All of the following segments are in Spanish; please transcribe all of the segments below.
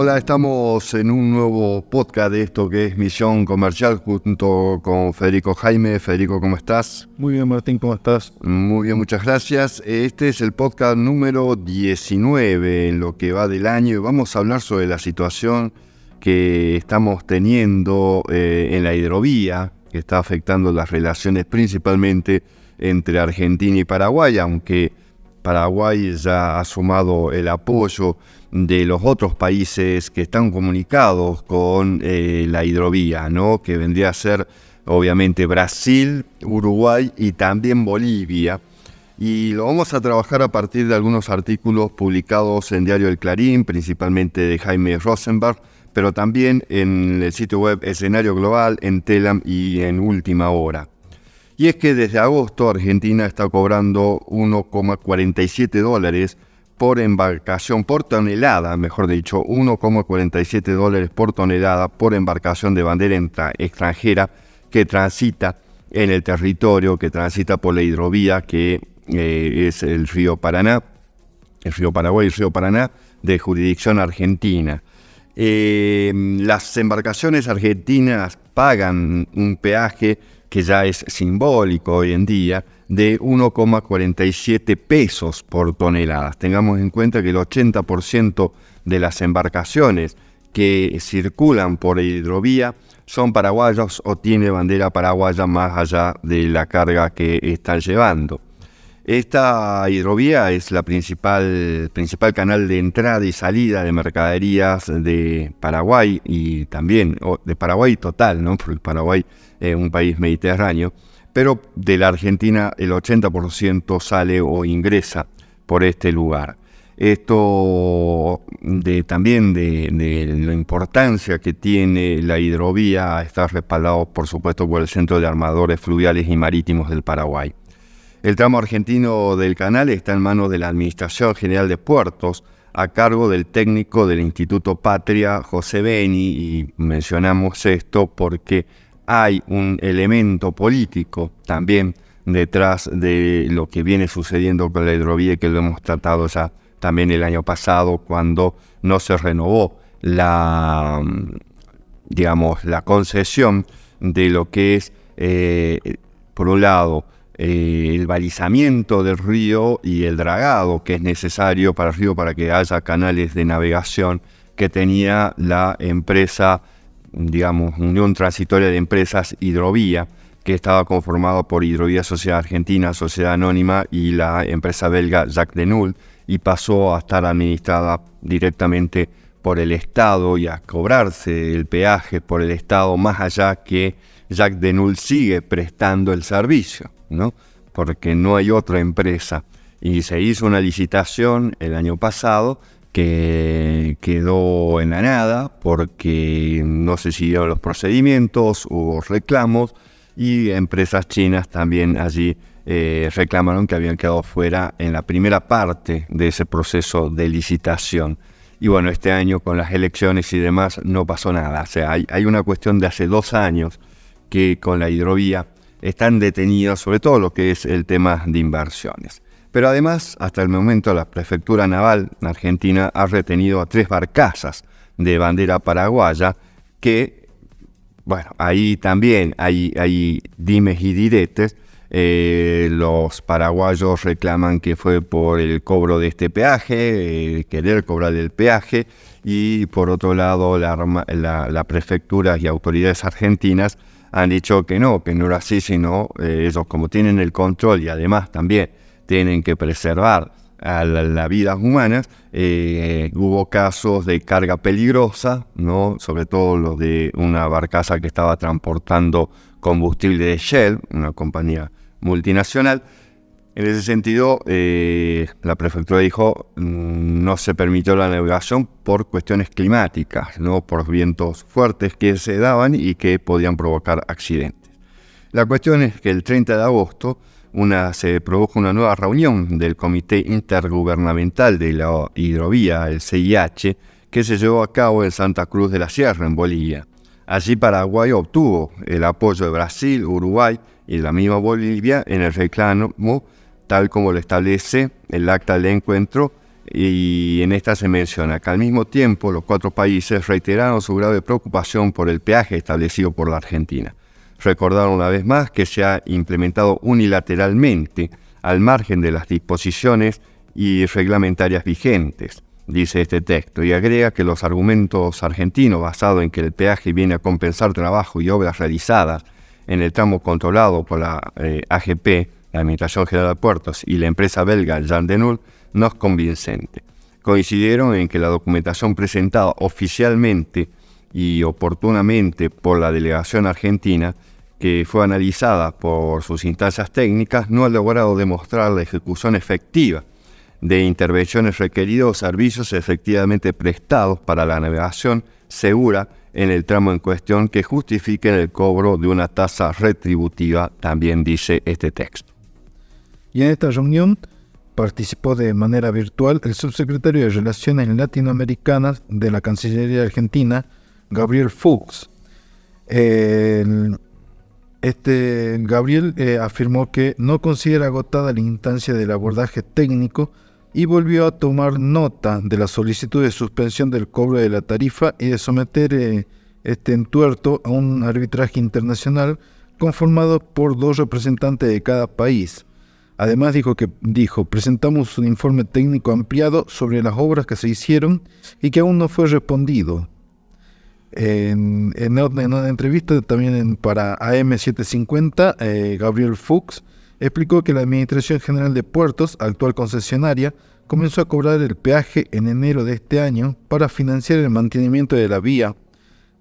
Hola, estamos en un nuevo podcast de esto que es Misión Comercial junto con Federico Jaime. Federico, ¿cómo estás? Muy bien, Martín, ¿cómo estás? Muy bien, muchas gracias. Este es el podcast número 19 en lo que va del año y vamos a hablar sobre la situación que estamos teniendo eh, en la hidrovía, que está afectando las relaciones principalmente entre Argentina y Paraguay, aunque Paraguay ya ha sumado el apoyo de los otros países que están comunicados con eh, la hidrovía, ¿no? que vendría a ser obviamente Brasil, Uruguay y también Bolivia. Y lo vamos a trabajar a partir de algunos artículos publicados en Diario El Clarín, principalmente de Jaime Rosenberg, pero también en el sitio web Escenario Global, en Telam y en Última Hora. Y es que desde agosto Argentina está cobrando 1,47 dólares por embarcación, por tonelada, mejor dicho, 1,47 dólares por tonelada por embarcación de bandera extranjera que transita en el territorio, que transita por la hidrovía que eh, es el río Paraná, el río Paraguay y el río Paraná, de jurisdicción argentina. Eh, las embarcaciones argentinas pagan un peaje que ya es simbólico hoy en día, de 1,47 pesos por tonelada. Tengamos en cuenta que el 80% de las embarcaciones que circulan por hidrovía son paraguayos o tiene bandera paraguaya más allá de la carga que están llevando. Esta hidrovía es la principal, principal canal de entrada y salida de mercaderías de Paraguay y también de Paraguay total, ¿no? porque Paraguay es un país mediterráneo pero de la Argentina el 80% sale o ingresa por este lugar. Esto de, también de, la importancia que tiene la hidrovía está respaldado, por supuesto, por el Centro de Armadores Fluviales y Marítimos del Paraguay. El tramo argentino del canal está en manos de la Administración General de Puertos, a cargo del técnico del Instituto Patria, José Beni, y mencionamos esto porque hay un elemento político también detrás de lo que viene sucediendo con la hidrovía que lo hemos tratado ya también el año pasado cuando no se renovó la digamos la concesión de lo que es eh, por un lado eh, el balizamiento del río y el dragado que es necesario para el río para que haya canales de navegación que tenía la empresa digamos, Unión Transitoria de Empresas Hidrovía, que estaba conformado por Hidrovía Sociedad Argentina, Sociedad Anónima y la empresa belga Jacques Denul, y pasó a estar administrada directamente por el Estado y a cobrarse el peaje por el Estado, más allá que Jacques Denul sigue prestando el servicio, ¿no? porque no hay otra empresa. Y se hizo una licitación el año pasado que quedó en la nada porque no se siguieron los procedimientos, hubo reclamos y empresas chinas también allí eh, reclamaron que habían quedado fuera en la primera parte de ese proceso de licitación. Y bueno, este año con las elecciones y demás no pasó nada. O sea, hay, hay una cuestión de hace dos años que con la hidrovía están detenidos, sobre todo lo que es el tema de inversiones. Pero además, hasta el momento, la Prefectura Naval Argentina ha retenido a tres barcazas de bandera paraguaya que, bueno, ahí también hay, hay dimes y diretes. Eh, los paraguayos reclaman que fue por el cobro de este peaje, eh, querer cobrar el peaje, y por otro lado la, prefectura y autoridades argentinas han dicho que no, que no era así, sino eh, ellos como tienen el control y además también tienen que preservar a las vidas humanas. Eh, hubo casos de carga peligrosa, ¿no? sobre todo los de una barcaza que estaba transportando combustible de Shell, una compañía multinacional. En ese sentido, eh, la prefectura dijo mm, no se permitió la navegación por cuestiones climáticas, no por vientos fuertes que se daban y que podían provocar accidentes. La cuestión es que el 30 de agosto una, se produjo una nueva reunión del Comité Intergubernamental de la Hidrovía, el CIH, que se llevó a cabo en Santa Cruz de la Sierra, en Bolivia. Allí Paraguay obtuvo el apoyo de Brasil, Uruguay y la misma Bolivia en el reclamo tal como lo establece el acta del encuentro, y en esta se menciona que al mismo tiempo los cuatro países reiteraron su grave preocupación por el peaje establecido por la Argentina. Recordaron una vez más que se ha implementado unilateralmente al margen de las disposiciones y reglamentarias vigentes, dice este texto, y agrega que los argumentos argentinos basados en que el peaje viene a compensar trabajo y obras realizadas en el tramo controlado por la eh, AGP la Administración General de Puertos y la empresa belga Jean Denul no es convincente. Coincidieron en que la documentación presentada oficialmente y oportunamente por la delegación argentina, que fue analizada por sus instancias técnicas, no ha logrado demostrar la ejecución efectiva de intervenciones requeridas o servicios efectivamente prestados para la navegación segura en el tramo en cuestión que justifiquen el cobro de una tasa retributiva, también dice este texto. Y en esta reunión participó de manera virtual el subsecretario de Relaciones Latinoamericanas de la Cancillería Argentina, Gabriel Fuchs. este Gabriel eh, afirmó que no considera agotada la instancia del abordaje técnico y volvió a tomar nota de la solicitud de suspensión del cobro de la tarifa y de someter eh, este entuerto a un arbitraje internacional conformado por dos representantes de cada país. Además dijo que dijo, presentamos un informe técnico ampliado sobre las obras que se hicieron y que aún no fue respondido. En, una entrevista también para AM750, eh, Gabriel Fuchs explicó que la Administración General de Puertos, actual concesionaria, comenzó a cobrar el peaje en enero de este año para financiar el mantenimiento de la vía,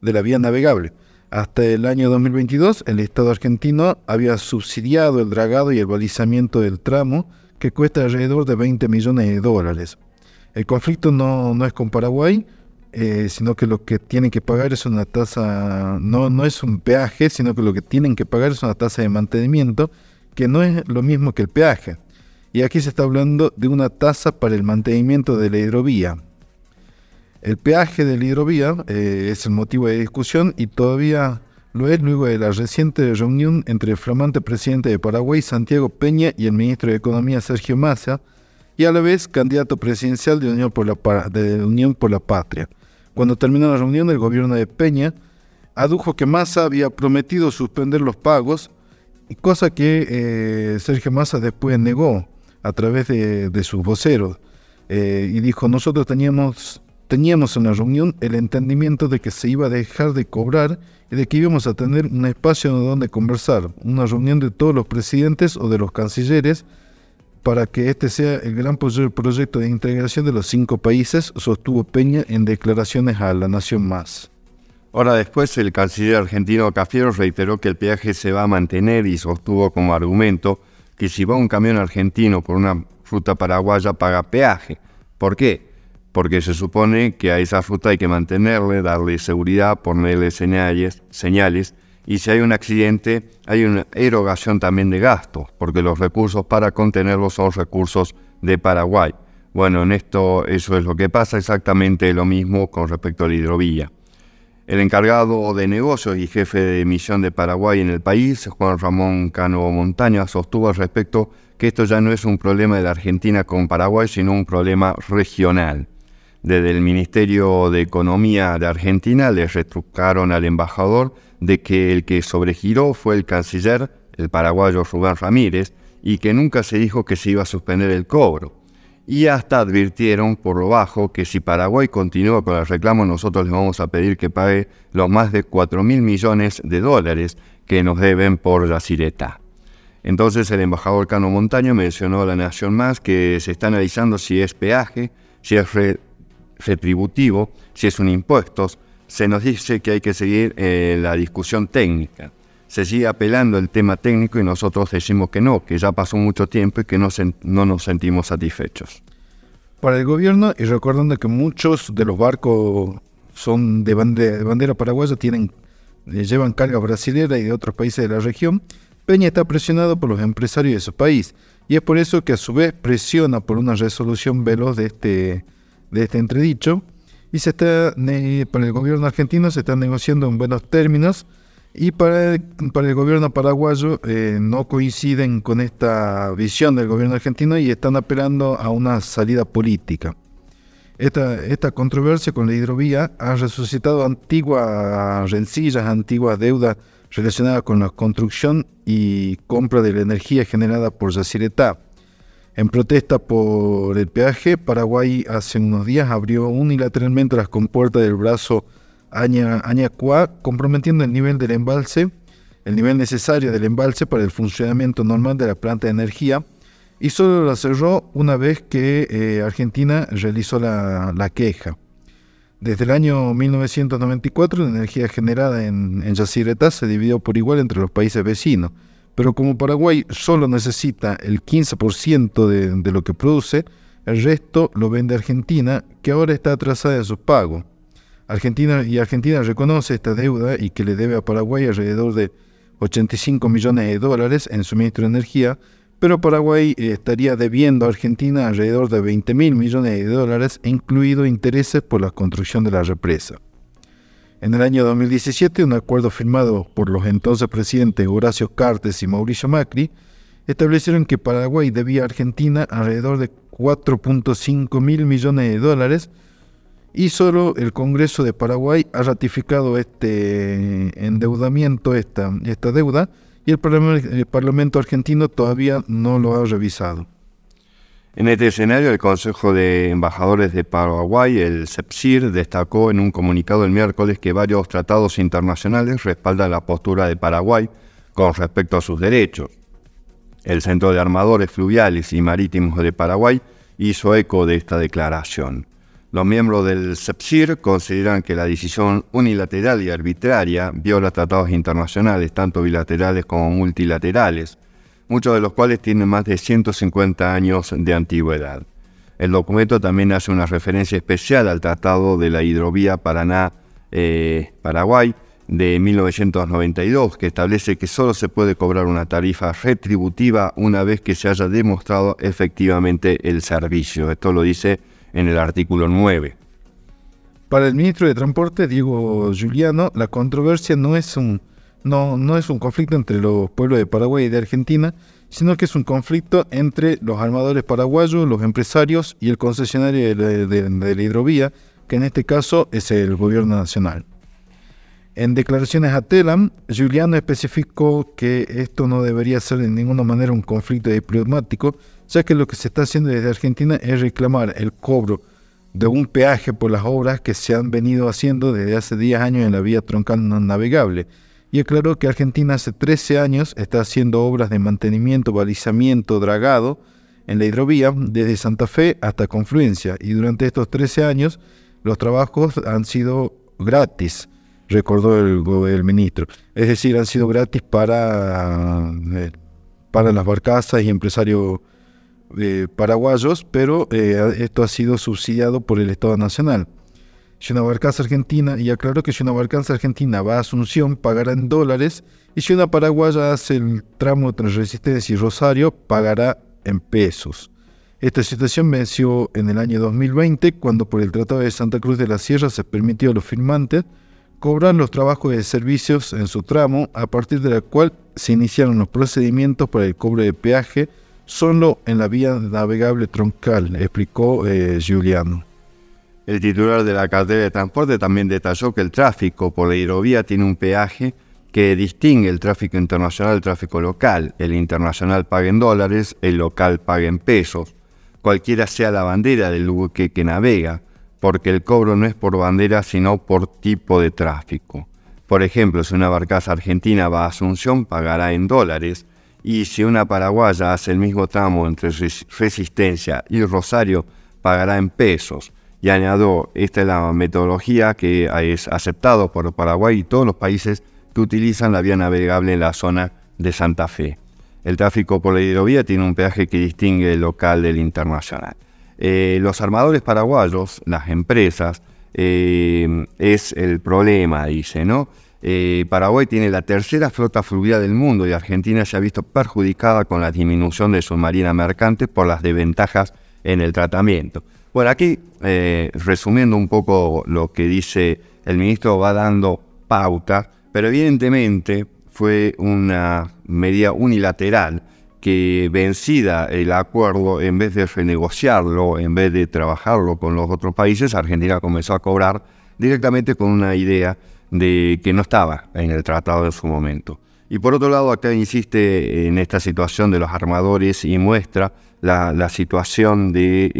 de la vía navegable. Hasta el año 2022, el Estado argentino había subsidiado el dragado y el balizamiento del tramo, que cuesta alrededor de 20 millones de dólares. El conflicto no, no es con Paraguay, eh, sino que lo que tienen que pagar es una tasa, no, no es un peaje, sino que lo que tienen que pagar es una tasa de mantenimiento, que no es lo mismo que el peaje. Y aquí se está hablando de una tasa para el mantenimiento de la hidrovía. El peaje de la hidrovía eh, es el motivo de discusión y todavía lo es luego de la reciente reunión entre el flamante presidente de Paraguay, Santiago Peña, y el ministro de Economía, Sergio Massa, y a la vez candidato presidencial de Unión por la, de Unión por la Patria. Cuando terminó la reunión, el gobierno de Peña adujo que Massa había prometido suspender los pagos, cosa que eh, Sergio Massa después negó a través de, sus voceros. Eh, y dijo, nosotros teníamos teníamos en la reunión el entendimiento de que se iba a dejar de cobrar y de que íbamos a tener un espacio donde conversar, una reunión de todos los presidentes o de los cancilleres para que este sea el gran proyecto de integración de los cinco países, sostuvo Peña en declaraciones a La Nación Más. Ahora después, el canciller argentino Cafiero reiteró que el peaje se va a mantener y sostuvo como argumento que si va un camión argentino por una fruta paraguaya paga peaje. ¿Por qué? porque se supone que a esa fruta hay que mantenerle, darle seguridad, ponerle señales, señales, y si hay un accidente hay una erogación también de gastos, porque los recursos para contenerlo son recursos de Paraguay. Bueno, en esto eso es lo que pasa, exactamente lo mismo con respecto a la hidrovía. El encargado de negocios y jefe de misión de Paraguay en el país, Juan Ramón Cano Montaña, sostuvo al respecto que esto ya no es un problema de la Argentina con Paraguay, sino un problema regional. Desde el Ministerio de Economía de Argentina le retrucaron al embajador de que el que sobregiró fue el canciller, el paraguayo Rubén Ramírez, y que nunca se dijo que se iba a suspender el cobro. Y hasta advirtieron por lo bajo que si Paraguay continúa con el reclamo, nosotros le vamos a pedir que pague los más de 4 mil millones de dólares que nos deben por Yacireta. Entonces el embajador Cano Montaño mencionó a la Nación Más que se está analizando si es peaje, si es retributivo, si es un impuesto, se nos dice que hay que seguir eh, la discusión técnica. se sigue apelando el tema técnico y nosotros decimos que no, que ya pasó mucho tiempo y que no, no nos sentimos satisfechos. Para el gobierno, y recordando que muchos de los barcos son de bandera, paraguaya, tienen, eh, llevan carga brasilera y de otros países de la región, Peña está presionado por los empresarios de su país. Y es por eso que a su vez presiona por una resolución veloz de este, de este entredicho. Y se está, para el gobierno argentino se está negociando en buenos términos y para el, para el gobierno paraguayo eh, no coinciden con esta visión del gobierno argentino y están apelando a una salida política. Esta, esta controversia con la hidrovía ha resucitado antiguas rencillas, antiguas deudas relacionadas con la construcción y compra de la energía generada por Yacyretá. En protesta por el peaje, Paraguay hace unos días abrió unilateralmente las compuertas del brazo Añacua, comprometiendo el nivel del embalse, el nivel necesario del embalse para el funcionamiento normal de la planta de energía, y solo la cerró una vez que eh, Argentina realizó la, queja. Desde el año 1994 la energía generada en, en se dividió por igual entre los países vecinos, pero como Paraguay solo necesita el 15% de, de lo que produce, el resto lo vende Argentina, que ahora está atrasada en sus pagos. Argentina y Argentina reconoce esta deuda y que le debe a Paraguay alrededor de 85 millones de dólares en suministro de energía, pero Paraguay eh, estaría debiendo a Argentina alrededor de 20 mil millones de dólares, incluido intereses por la construcción de la represa. En el año 2017, un acuerdo firmado por los entonces presidentes Horacio Cartes y Mauricio Macri establecieron que Paraguay debía a Argentina alrededor de 4.5 mil millones de dólares y solo el Congreso de Paraguay ha ratificado este endeudamiento, esta, esta deuda, y el Parlamento, argentino todavía no lo ha revisado. En este escenario, el Consejo de Embajadores de Paraguay, el CEPSIR, destacó en un comunicado el miércoles que varios tratados internacionales respaldan la postura de Paraguay con respecto a sus derechos. El Centro de Armadores Fluviales y Marítimos de Paraguay hizo eco de esta declaración. Los miembros del CEPSIR consideran que la decisión unilateral y arbitraria viola tratados internacionales, tanto bilaterales como multilaterales, muchos de los cuales tienen más de 150 años de antigüedad. El documento también hace una referencia especial al Tratado de la Hidrovía Paraná-Paraguay de 1992, que establece que solo se puede cobrar una tarifa retributiva una vez que se haya demostrado efectivamente el servicio. Esto lo dice en el artículo 9. Para el ministro de Transporte, Diego Giuliano, la controversia no es un, no, no es un conflicto entre los pueblos de Paraguay y de Argentina, sino que es un conflicto entre los armadores paraguayos, los empresarios y el concesionario de la, hidrovía, que en este caso es el gobierno nacional. En declaraciones a Telam, Giuliano especificó que esto no debería ser de ninguna manera un conflicto diplomático, ya que lo que se está haciendo desde Argentina es reclamar el cobro de un peaje por las obras que se han venido haciendo desde hace 10 años en la vía troncal no navegable. Y aclaró que Argentina hace 13 años está haciendo obras de mantenimiento, balizamiento, dragado en la hidrovía desde Santa Fe hasta Confluencia. Y durante estos 13 años los trabajos han sido gratis, recordó el, el ministro. Es decir, han sido gratis para, eh, para las barcazas y empresarios eh, paraguayos, pero eh, esto ha sido subsidiado por el Estado Nacional. Si una barcaza argentina, y aclaro que si una barcaza argentina va a Asunción, pagará en dólares, y si una paraguaya hace el tramo entre Resistencia y Rosario, pagará en pesos. Esta situación venció en el año 2020, cuando por el Tratado de Santa Cruz de la Sierra se permitió a los firmantes cobrar los trabajos de servicios en su tramo, a partir de la cual se iniciaron los procedimientos para el cobro de peaje solo en la vía navegable troncal, explicó eh, Giuliano. El titular de la cartera de transporte también detalló que el tráfico por la hidrovía tiene un peaje que distingue el tráfico internacional del tráfico local. El internacional paga en dólares, el local paga en pesos, cualquiera sea la bandera del buque que navega, porque el cobro no es por bandera sino por tipo de tráfico. Por ejemplo, si una barcaza argentina va a Asunción, pagará en dólares, y si una paraguaya hace el mismo tramo entre Resistencia y Rosario, pagará en pesos. Y añadió, esta es la metodología que es aceptada por Paraguay y todos los países que utilizan la vía navegable en la zona de Santa Fe. El tráfico por la hidrovía tiene un peaje que distingue el local del internacional. Eh, los armadores paraguayos, las empresas, eh, es el problema, dice, ¿no? Eh, Paraguay tiene la tercera flota fluvial del mundo y Argentina se ha visto perjudicada con la disminución de su marina mercante por las desventajas en el tratamiento. Bueno, aquí, resumiendo un poco lo que dice el ministro, va dando pauta, pero evidentemente fue una medida unilateral que vencida el acuerdo, en vez de renegociarlo, en vez de trabajarlo con los otros países, Argentina comenzó a cobrar directamente con una idea de que no estaba en el tratado en su momento. Y por otro lado, acá insiste en esta situación de los armadores y muestra la, situación de,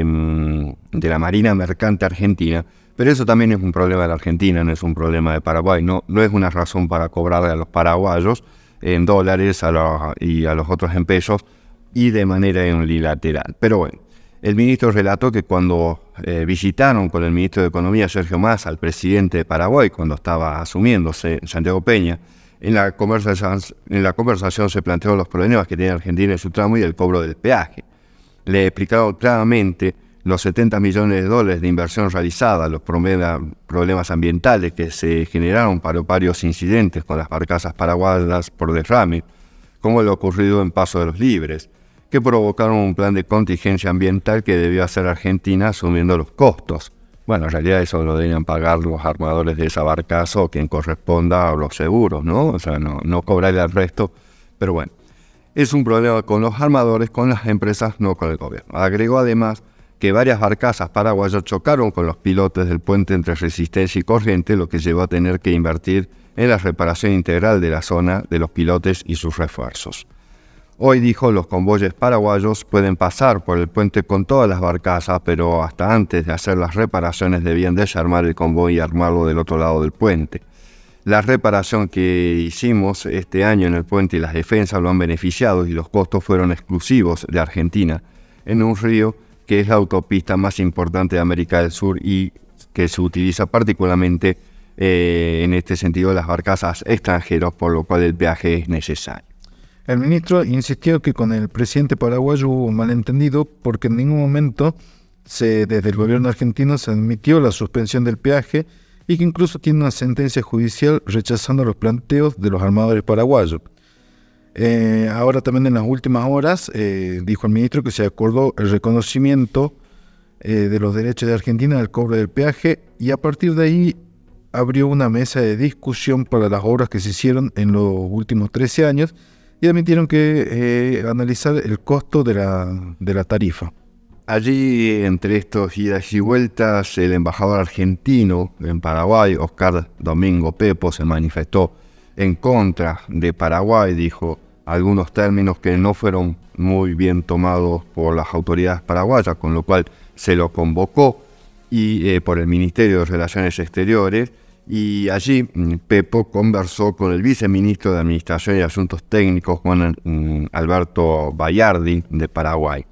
em, de la Marina Mercante Argentina, pero eso también es un problema de la Argentina, no es un problema de Paraguay. No, no es una razón para cobrarle a los paraguayos en dólares y a los otros en pesos y de manera unilateral. Pero bueno, el ministro relató que cuando eh, visitaron con el ministro de Economía, Sergio Massa, al presidente de Paraguay, cuando estaba asumiéndose Santiago Peña, en la, conversación, se plantearon los problemas que tiene Argentina en su tramo y el cobro del peaje. Le explicaron claramente los 70 millones de dólares de inversión realizada, los problemas ambientales que se generaron para varios incidentes con las barcazas paraguayas por derrame, como lo ocurrido en Paso de los Libres, que provocaron un plan de contingencia ambiental que debió hacer Argentina asumiendo los costos. Bueno, en realidad eso lo debían pagar los armadores de esa barcaza o quien corresponda a los seguros, ¿no? O sea, no, no cobrarle al resto, pero bueno. Es un problema con los armadores, con las empresas, no con el gobierno. Agregó además que varias barcazas paraguayas chocaron con los pilotes del puente entre Resistencia y Corriente, lo que llevó a tener que invertir en la reparación integral de la zona de los pilotes y sus refuerzos. Hoy dijo los convoyes paraguayos pueden pasar por el puente con todas las barcazas, pero hasta antes de hacer las reparaciones debían desarmar el convoy y armarlo del otro lado del puente. La reparación que hicimos este año en el puente y las defensas lo han beneficiado y los costos fueron exclusivos de Argentina, en un río que es la autopista más importante de América del Sur y que se utiliza particularmente eh, en este sentido las barcazas extranjeros, por lo cual el viaje es necesario. El ministro insistió que con el presidente paraguayo hubo un malentendido porque en ningún momento se, desde el gobierno argentino se admitió la suspensión del peaje y que incluso tiene una sentencia judicial rechazando los planteos de los armadores paraguayos. Eh, ahora también en las últimas horas eh, dijo el ministro que se acordó el reconocimiento eh, de los derechos de Argentina al cobro del peaje y a partir de ahí abrió una mesa de discusión para las obras que se hicieron en los últimos 13 años y admitieron que analizar el costo de la, de la tarifa. Allí, entre estos idas y vueltas, el embajador argentino en Paraguay, Oscar Domingo Pepo, se manifestó en contra de Paraguay, dijo, algunos términos que no fueron muy bien tomados por las autoridades paraguayas, con lo cual se lo convocó y eh, por el Ministerio de Relaciones Exteriores y allí mm, Pepo conversó con el viceministro de Administración y Asuntos Técnicos, Juan mm, Alberto Bayardi, de Paraguay.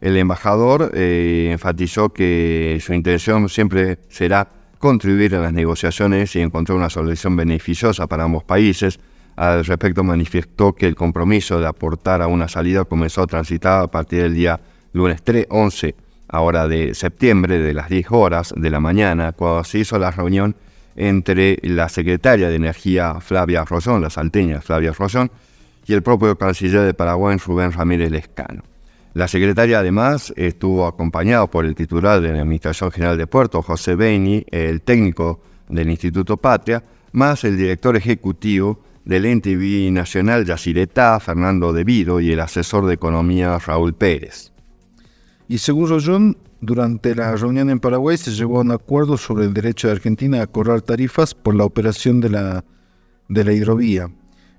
El embajador eh, enfatizó que su intención siempre será contribuir a las negociaciones y encontrar una solución beneficiosa para ambos países, al respecto manifestó que el compromiso de aportar a una salida comenzó a transitar a partir del día lunes 3, 11, ahora de septiembre, de las 10 horas de la mañana, cuando se hizo la reunión entre la secretaria de Energía Flavia Rosón, la salteña Flavia Rosón, y el propio canciller de Paraguay, Rubén Ramírez Lescano. La secretaria además estuvo acompañado por el titular de la Administración General de Puerto, José Beni, el técnico del Instituto Patria, más el director ejecutivo del ente binacional Yacyretá, Fernando Devido, y el asesor de economía Raúl Pérez. Y según Rollón, durante la reunión en Paraguay se llegó a un acuerdo sobre el derecho de Argentina a cobrar tarifas por la operación de la, de la hidrovía.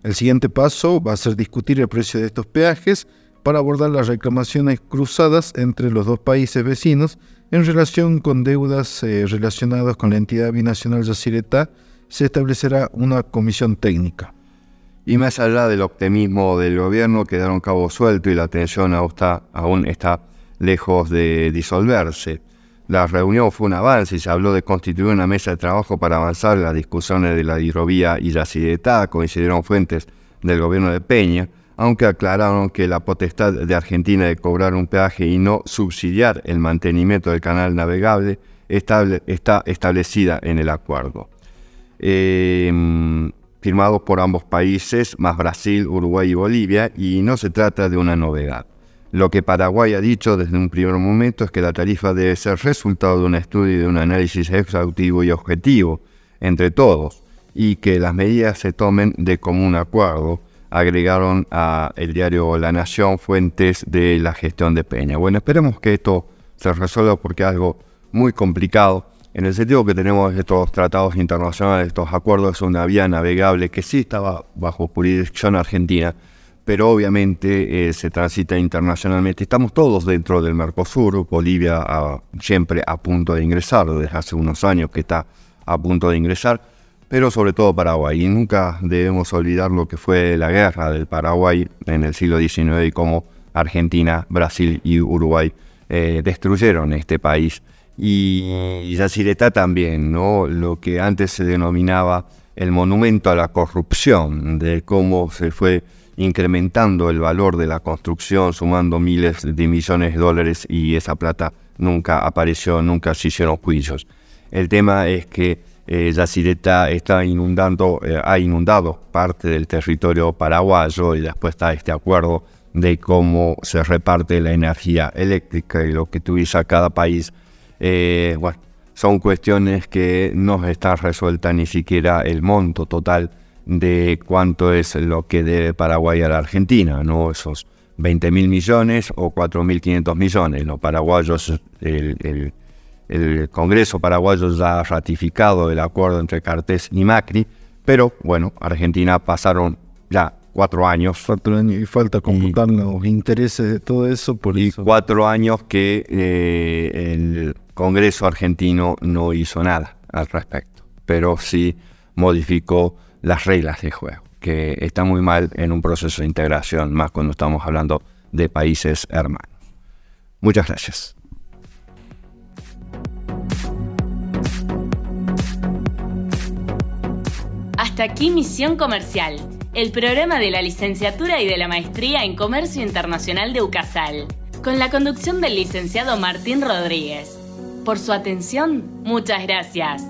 El siguiente paso va a ser discutir el precio de estos peajes para abordar las reclamaciones cruzadas entre los dos países vecinos en relación con deudas eh, relacionadas con la entidad binacional Yacyretá, se establecerá una comisión técnica. Y más allá del optimismo del gobierno, quedaron cabo suelto y la tensión aún está lejos de disolverse. La reunión fue un avance y se habló de constituir una mesa de trabajo para avanzar en las discusiones de la hidrovía y Yacyretá, coincidieron fuentes del gobierno de Peña, aunque aclararon que la potestad de Argentina de cobrar un peaje y no subsidiar el mantenimiento del canal navegable está establecida en el acuerdo. Eh, firmado por ambos países, más Brasil, Uruguay y Bolivia, y no se trata de una novedad. Lo que Paraguay ha dicho desde un primer momento es que la tarifa debe ser resultado de un estudio y de un análisis exhaustivo y objetivo entre todos, y que las medidas se tomen de común acuerdo, agregaron a el diario La Nación fuentes de la gestión de Peña. Bueno, esperemos que esto se resuelva porque es algo muy complicado en el sentido que tenemos estos tratados internacionales, estos acuerdos, es una vía navegable que sí estaba bajo jurisdicción argentina, pero obviamente eh, se transita internacionalmente. Estamos todos dentro del Mercosur, Bolivia siempre a punto de ingresar, desde hace unos años que está a punto de ingresar, pero sobre todo Paraguay. Y nunca debemos olvidar lo que fue la guerra del Paraguay en el siglo XIX y cómo Argentina, Brasil y Uruguay eh, destruyeron este país y Yacireta también, ¿no? Lo que antes se denominaba el monumento a la corrupción, de cómo se fue incrementando el valor de la construcción, sumando miles de millones de dólares y esa plata nunca apareció, nunca se hicieron juicios. El tema es que eh, está inundando, eh, ha inundado parte del territorio paraguayo y después está este acuerdo de cómo se reparte la energía eléctrica y lo que tuviese cada país eh, bueno, son cuestiones que no está resuelta ni siquiera el monto total de cuánto es lo que debe Paraguay a la Argentina, ¿no? Esos 20 mil millones o 4.500 millones. Los paraguayos, el, el, Congreso paraguayo ya ha ratificado el acuerdo entre Cartés y Macri, pero bueno, Argentina pasaron ya cuatro años. Cuatro años y falta computar los intereses de todo eso. Por y cuatro años que eh, el Congreso argentino no hizo nada al respecto, pero sí modificó las reglas de juego, que está muy mal en un proceso de integración, más cuando estamos hablando de países hermanos. Muchas gracias. Hasta aquí Misión Comercial, el programa de la licenciatura y de la maestría en Comercio Internacional de UCASAL, con la conducción del licenciado Martín Rodríguez. Por su atención, muchas gracias.